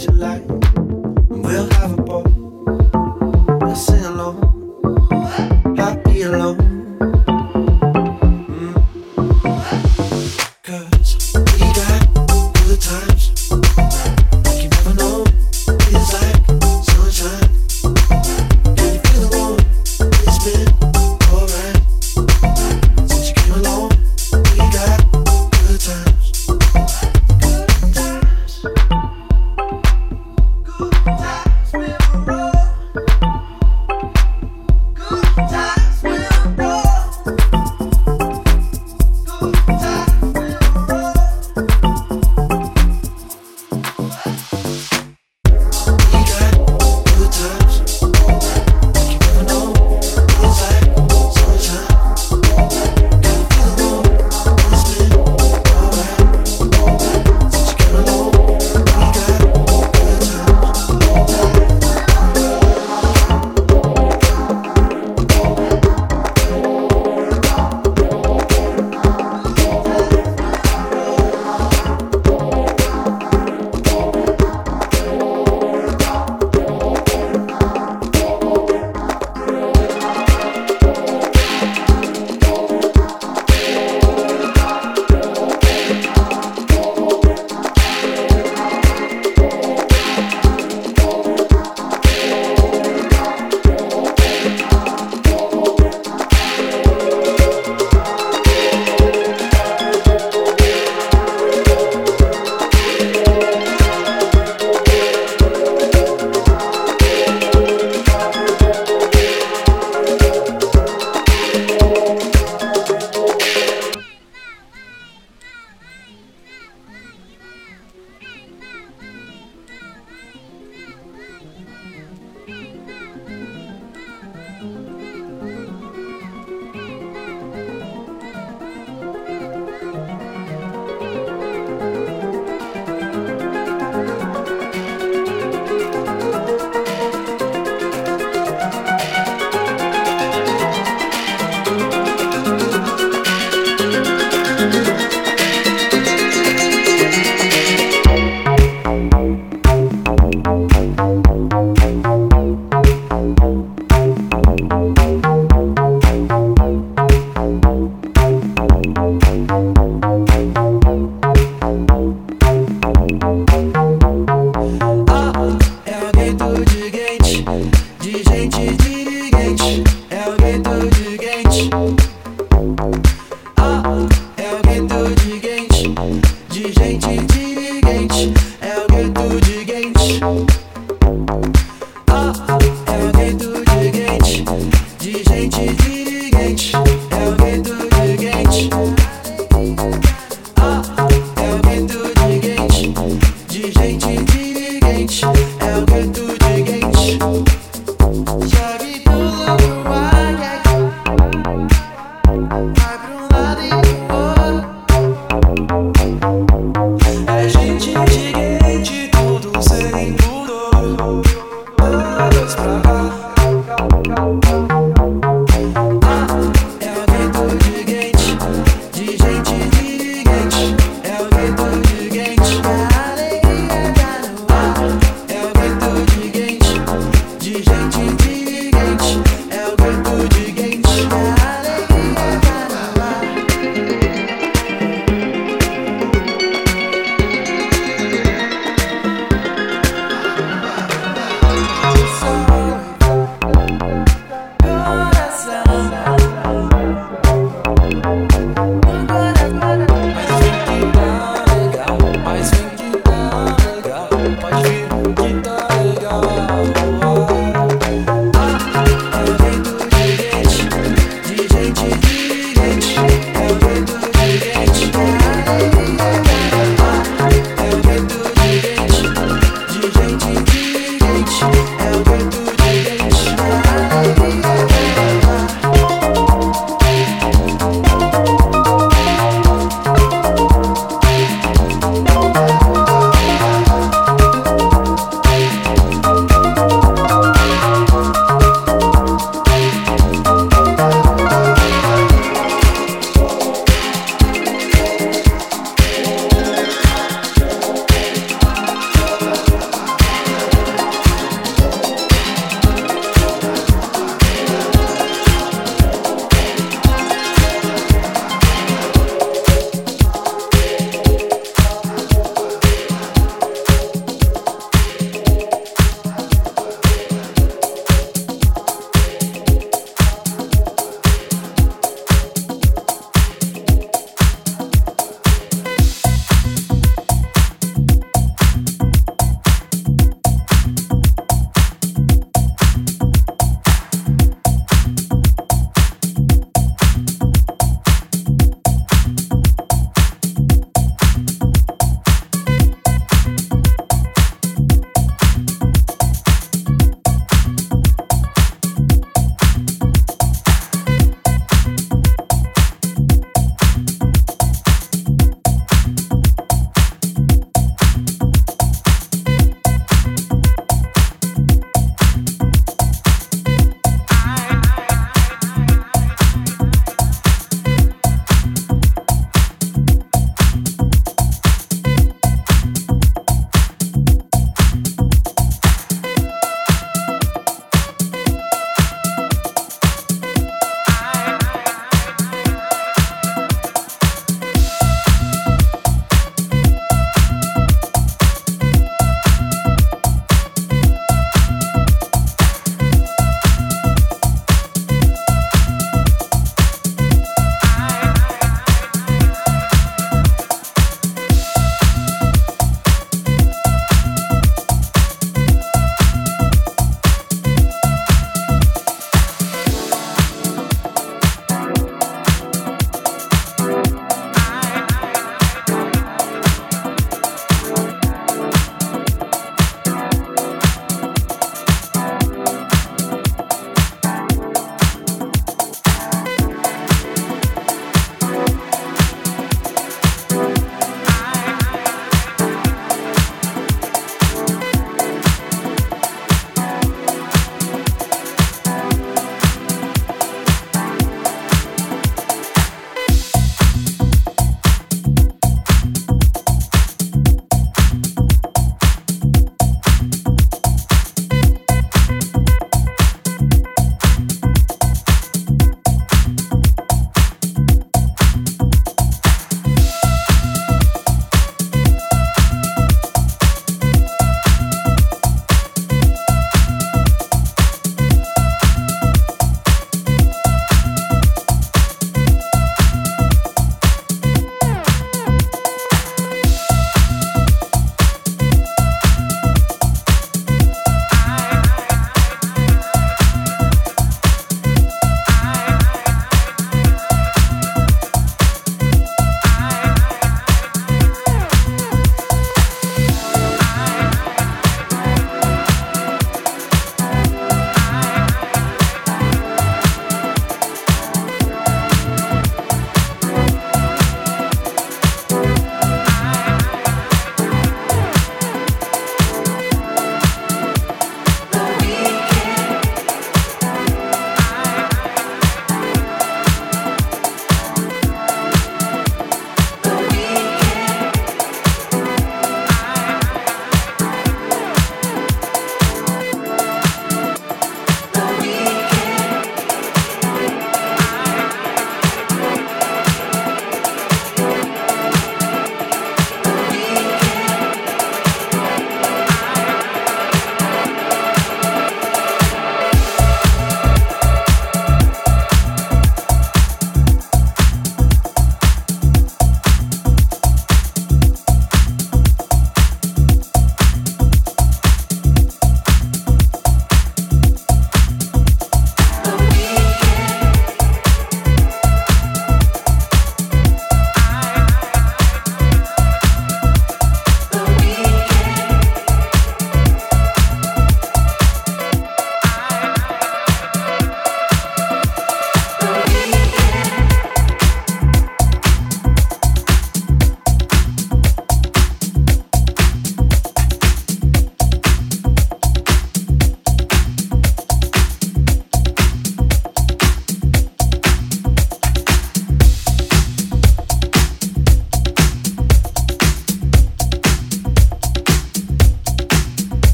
music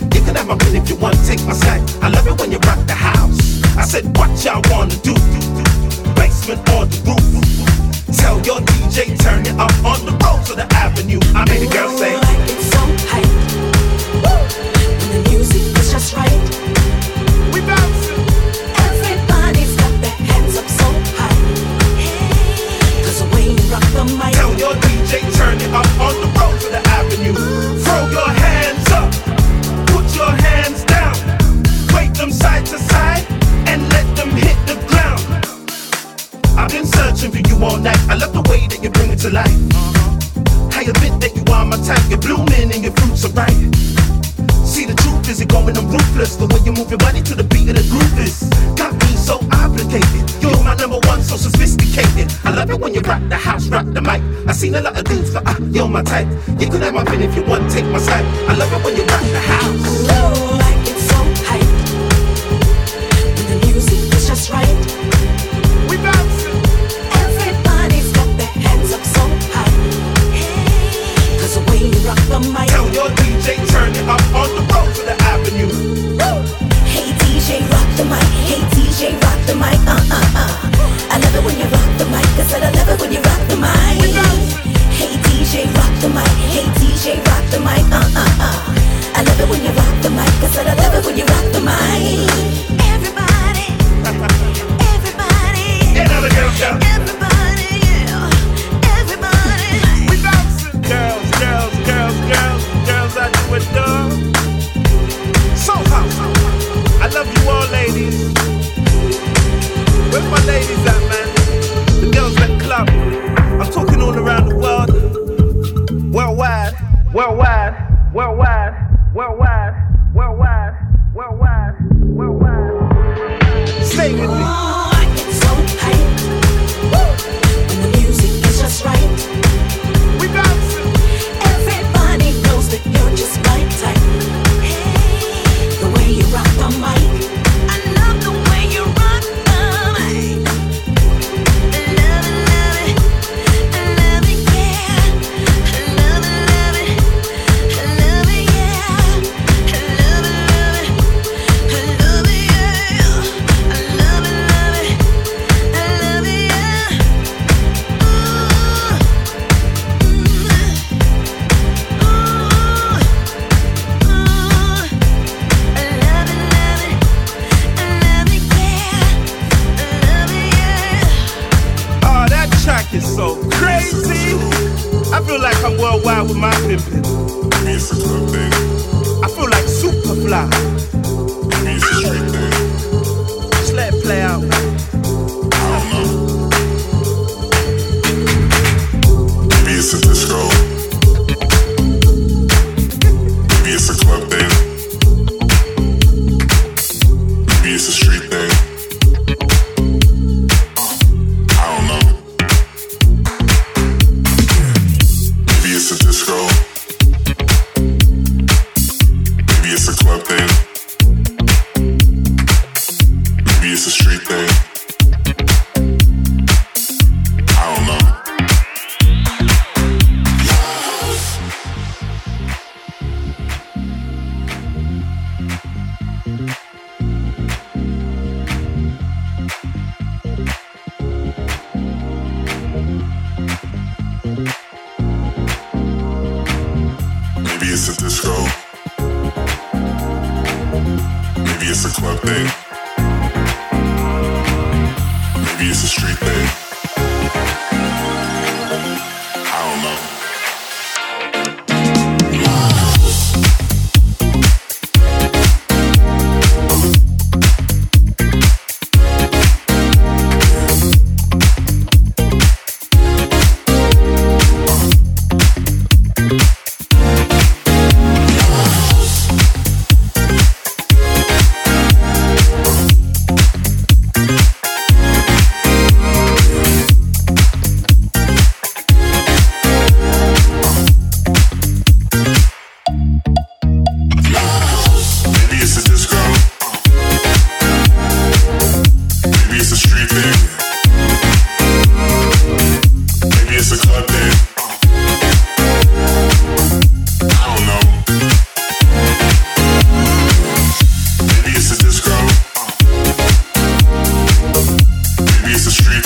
You can have my pen if you want, take my sack. I love it when you rock the house. I said, what y'all wanna do? Basement or the roof? Tell your DJ, turn it up on the road to the avenue. I made a girl say, it's so. When the music is just right, we. Everybody got their hands up so high. The way you rock the mic. Tell your DJ, turn it up on the road to the avenue. side to side and let them hit the ground. I've been searching for you all night. I love the way that you bring it to life. Uh-huh. I admit that you are my type. You're blooming and your fruits are ripe. See the truth is it going I'm ruthless. The way you move your body to the beat of the groove is got me so obligated. You're my number one, so sophisticated. I love it when you rock the house, rock the mic. I seen a lot of dudes, but uh, you're my type. You could have my pin if you want, take my side. I love it when you rock the house. worldwide, worldwide, worldwide, worldwide.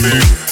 baby.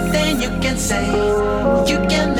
Nothing you can say, you can